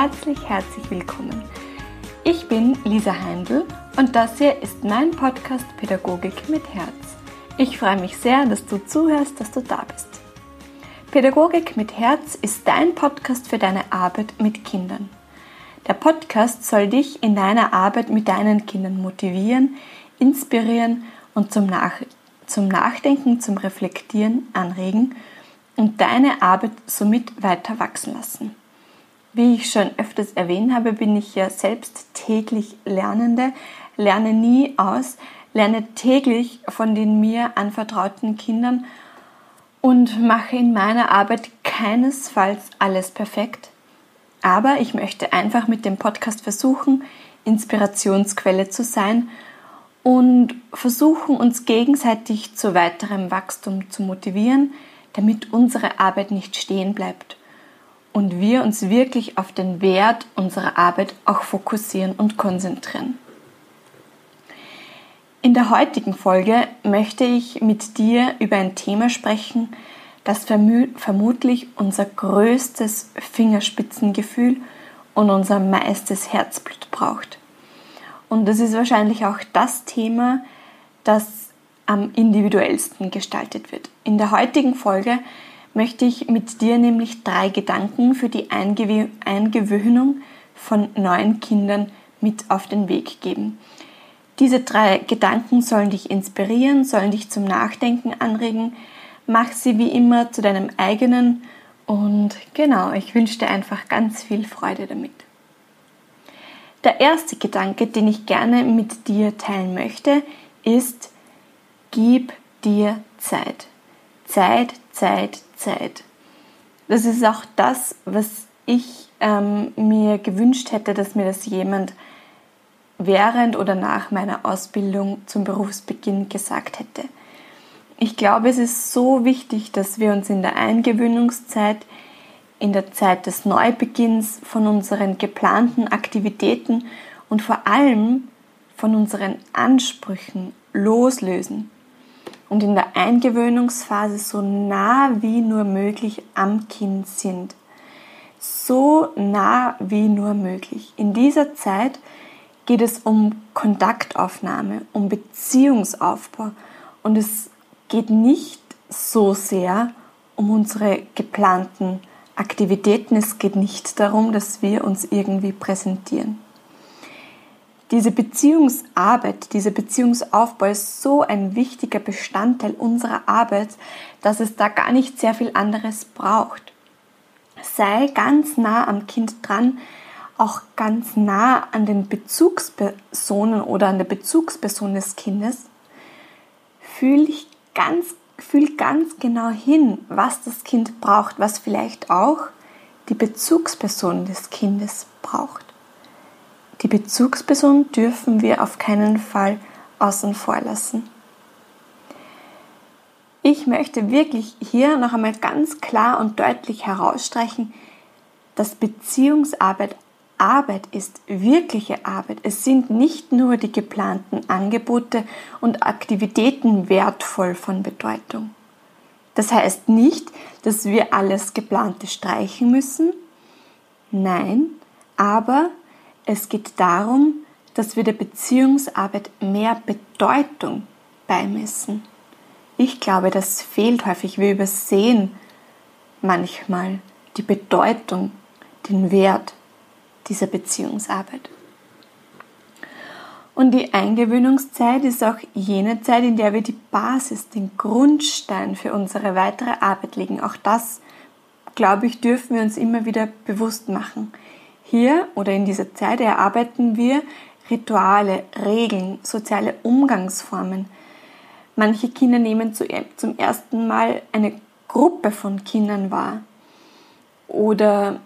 Herzlich, herzlich willkommen. Ich bin Lisa Heindl und das hier ist mein Podcast Pädagogik mit Herz. Ich freue mich sehr, dass du zuhörst, dass du da bist. Pädagogik mit Herz ist dein Podcast für deine Arbeit mit Kindern. Der Podcast soll dich in deiner Arbeit mit deinen Kindern motivieren, inspirieren und zum, Nach zum Nachdenken, zum Reflektieren anregen und deine Arbeit somit weiter wachsen lassen. Wie ich schon öfters erwähnt habe, bin ich ja selbst täglich Lernende, lerne nie aus, lerne täglich von den mir anvertrauten Kindern und mache in meiner Arbeit keinesfalls alles perfekt. Aber ich möchte einfach mit dem Podcast versuchen, Inspirationsquelle zu sein und versuchen, uns gegenseitig zu weiterem Wachstum zu motivieren, damit unsere Arbeit nicht stehen bleibt und wir uns wirklich auf den Wert unserer Arbeit auch fokussieren und konzentrieren. In der heutigen Folge möchte ich mit dir über ein Thema sprechen, das vermutlich unser größtes Fingerspitzengefühl und unser meistes Herzblut braucht. Und das ist wahrscheinlich auch das Thema, das am individuellsten gestaltet wird. In der heutigen Folge möchte ich mit dir nämlich drei Gedanken für die Eingewöhnung von neuen Kindern mit auf den Weg geben. Diese drei Gedanken sollen dich inspirieren, sollen dich zum Nachdenken anregen. Mach sie wie immer zu deinem eigenen und genau, ich wünsche dir einfach ganz viel Freude damit. Der erste Gedanke, den ich gerne mit dir teilen möchte, ist, gib dir Zeit. Zeit, Zeit, Zeit. Das ist auch das, was ich ähm, mir gewünscht hätte, dass mir das jemand während oder nach meiner Ausbildung zum Berufsbeginn gesagt hätte. Ich glaube, es ist so wichtig, dass wir uns in der Eingewöhnungszeit, in der Zeit des Neubeginns von unseren geplanten Aktivitäten und vor allem von unseren Ansprüchen loslösen und in der Eingewöhnungsphase so nah wie nur möglich am Kind sind. So nah wie nur möglich. In dieser Zeit geht es um Kontaktaufnahme, um Beziehungsaufbau und es geht nicht so sehr um unsere geplanten Aktivitäten. Es geht nicht darum, dass wir uns irgendwie präsentieren diese Beziehungsarbeit, dieser Beziehungsaufbau ist so ein wichtiger Bestandteil unserer Arbeit, dass es da gar nicht sehr viel anderes braucht. Sei ganz nah am Kind dran, auch ganz nah an den Bezugspersonen oder an der Bezugsperson des Kindes. Fühl dich ganz, fühl ganz genau hin, was das Kind braucht, was vielleicht auch die Bezugsperson des Kindes braucht. Die Bezugsperson dürfen wir auf keinen Fall außen vor lassen. Ich möchte wirklich hier noch einmal ganz klar und deutlich herausstreichen, dass Beziehungsarbeit Arbeit ist, wirkliche Arbeit. Es sind nicht nur die geplanten Angebote und Aktivitäten wertvoll von Bedeutung. Das heißt nicht, dass wir alles geplante streichen müssen. Nein, aber es geht darum, dass wir der Beziehungsarbeit mehr Bedeutung beimessen. Ich glaube, das fehlt häufig. Wir übersehen manchmal die Bedeutung, den Wert dieser Beziehungsarbeit. Und die Eingewöhnungszeit ist auch jene Zeit, in der wir die Basis, den Grundstein für unsere weitere Arbeit legen. Auch das, glaube ich, dürfen wir uns immer wieder bewusst machen. Hier oder in dieser Zeit erarbeiten wir Rituale, Regeln, soziale Umgangsformen. Manche Kinder nehmen zum ersten Mal eine Gruppe von Kindern wahr. Oder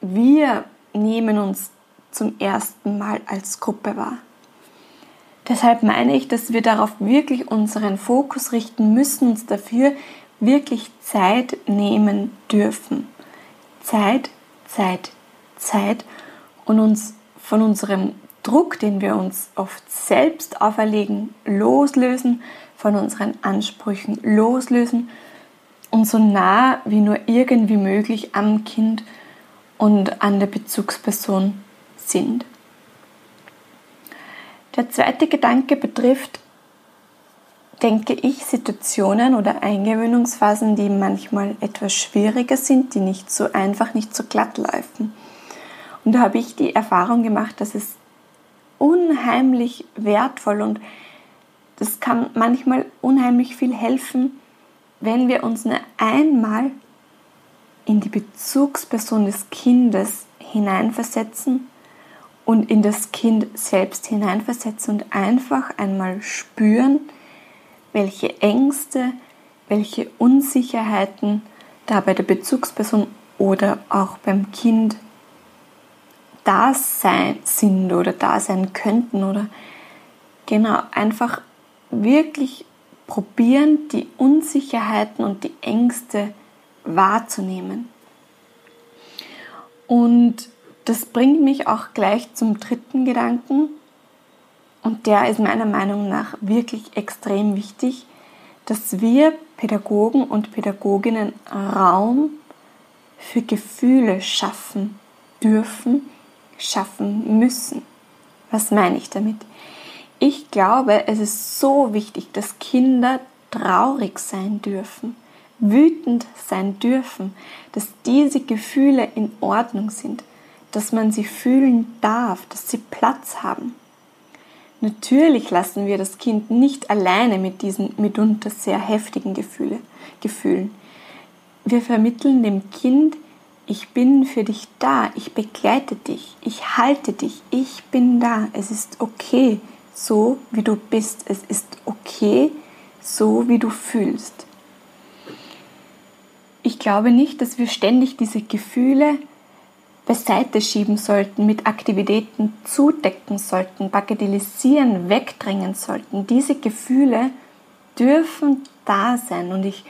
wir nehmen uns zum ersten Mal als Gruppe wahr. Deshalb meine ich, dass wir darauf wirklich unseren Fokus richten müssen, uns dafür wirklich Zeit nehmen dürfen. Zeit, Zeit, Zeit und uns von unserem Druck, den wir uns oft selbst auferlegen, loslösen, von unseren Ansprüchen loslösen und so nah wie nur irgendwie möglich am Kind und an der Bezugsperson sind. Der zweite Gedanke betrifft, denke ich, Situationen oder Eingewöhnungsphasen, die manchmal etwas schwieriger sind, die nicht so einfach, nicht so glatt laufen. Und da habe ich die Erfahrung gemacht, dass es unheimlich wertvoll und das kann manchmal unheimlich viel helfen, wenn wir uns nur einmal in die Bezugsperson des Kindes hineinversetzen und in das Kind selbst hineinversetzen und einfach einmal spüren, welche Ängste, welche Unsicherheiten da bei der Bezugsperson oder auch beim Kind da sein sind oder da sein könnten oder genau einfach wirklich probieren, die Unsicherheiten und die Ängste wahrzunehmen. Und das bringt mich auch gleich zum dritten Gedanken. Und der ist meiner Meinung nach wirklich extrem wichtig, dass wir Pädagogen und Pädagoginnen Raum für Gefühle schaffen dürfen, schaffen müssen. Was meine ich damit? Ich glaube, es ist so wichtig, dass Kinder traurig sein dürfen, wütend sein dürfen, dass diese Gefühle in Ordnung sind, dass man sie fühlen darf, dass sie Platz haben. Natürlich lassen wir das Kind nicht alleine mit diesen mitunter sehr heftigen Gefühle, Gefühlen. Wir vermitteln dem Kind, ich bin für dich da, ich begleite dich, ich halte dich, ich bin da, es ist okay, so wie du bist. Es ist okay, so wie du fühlst. Ich glaube nicht, dass wir ständig diese Gefühle beiseite schieben sollten, mit Aktivitäten zudecken sollten, bagatellisieren, wegdrängen sollten. Diese Gefühle dürfen da sein und ich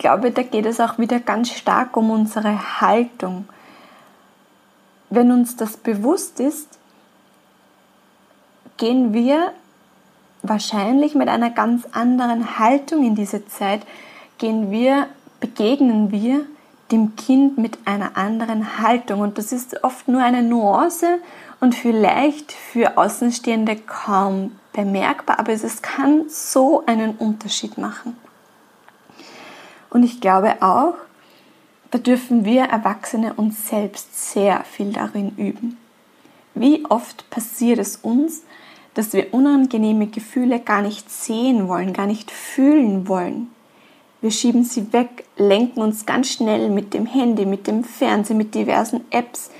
glaube, da geht es auch wieder ganz stark um unsere Haltung. Wenn uns das bewusst ist, gehen wir wahrscheinlich mit einer ganz anderen Haltung in diese Zeit, gehen wir, begegnen wir dem Kind mit einer anderen Haltung. Und das ist oft nur eine Nuance und vielleicht für Außenstehende kaum bemerkbar, aber es kann so einen Unterschied machen. Und ich glaube auch, da dürfen wir Erwachsene uns selbst sehr viel darin üben. Wie oft passiert es uns, dass wir unangenehme Gefühle gar nicht sehen wollen, gar nicht fühlen wollen. Wir schieben sie weg, lenken uns ganz schnell mit dem Handy, mit dem Fernsehen, mit diversen Apps,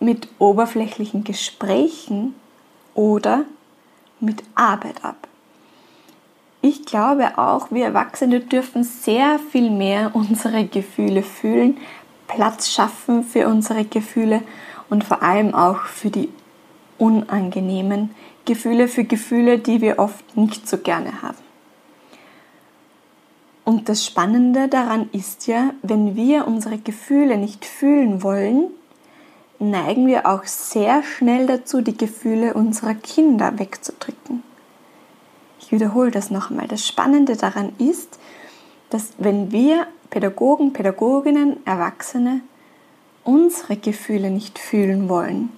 mit oberflächlichen Gesprächen oder mit Arbeit ab. Ich glaube auch, wir Erwachsene dürfen sehr viel mehr unsere Gefühle fühlen, Platz schaffen für unsere Gefühle und vor allem auch für die unangenehmen Gefühle für Gefühle, die wir oft nicht so gerne haben. Und das Spannende daran ist ja, wenn wir unsere Gefühle nicht fühlen wollen, neigen wir auch sehr schnell dazu, die Gefühle unserer Kinder wegzudrücken. Ich wiederhole das nochmal. Das Spannende daran ist, dass wenn wir Pädagogen, Pädagoginnen, Erwachsene unsere Gefühle nicht fühlen wollen,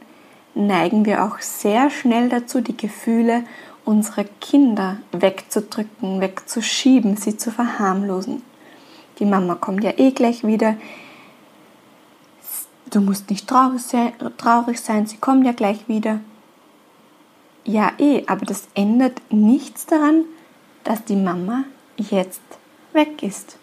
neigen wir auch sehr schnell dazu, die Gefühle unserer Kinder wegzudrücken, wegzuschieben, sie zu verharmlosen. Die Mama kommt ja eh gleich wieder. Du musst nicht traurig sein, traurig sein, sie kommt ja gleich wieder. Ja, eh, aber das ändert nichts daran, dass die Mama jetzt weg ist.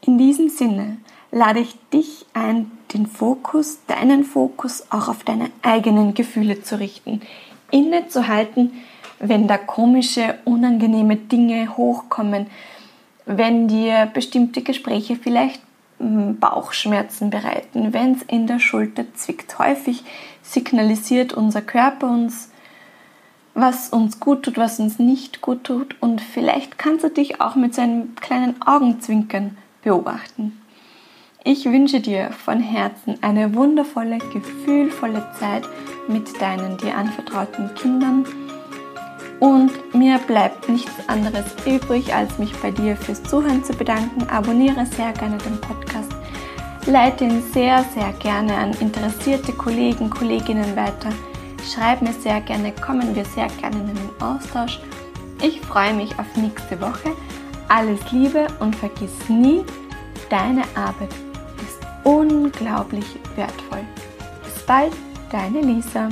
In diesem Sinne lade ich dich ein, den Fokus, deinen Fokus auch auf deine eigenen Gefühle zu richten, innezuhalten, wenn da komische, unangenehme Dinge hochkommen, wenn dir bestimmte Gespräche vielleicht hm, Bauchschmerzen bereiten, wenn es in der Schulter zwickt. Häufig signalisiert unser Körper uns, was uns gut tut, was uns nicht gut tut und vielleicht kannst du dich auch mit seinem kleinen Augenzwinkern beobachten. Ich wünsche dir von Herzen eine wundervolle, gefühlvolle Zeit mit deinen dir anvertrauten Kindern. Und mir bleibt nichts anderes übrig, als mich bei dir fürs Zuhören zu bedanken. Abonniere sehr gerne den Podcast. Leite ihn sehr, sehr gerne an interessierte Kollegen, Kolleginnen weiter. Schreib mir sehr gerne, kommen wir sehr gerne in den Austausch. Ich freue mich auf nächste Woche. Alles Liebe und vergiss nie, deine Arbeit ist unglaublich wertvoll. Bis bald, deine Lisa.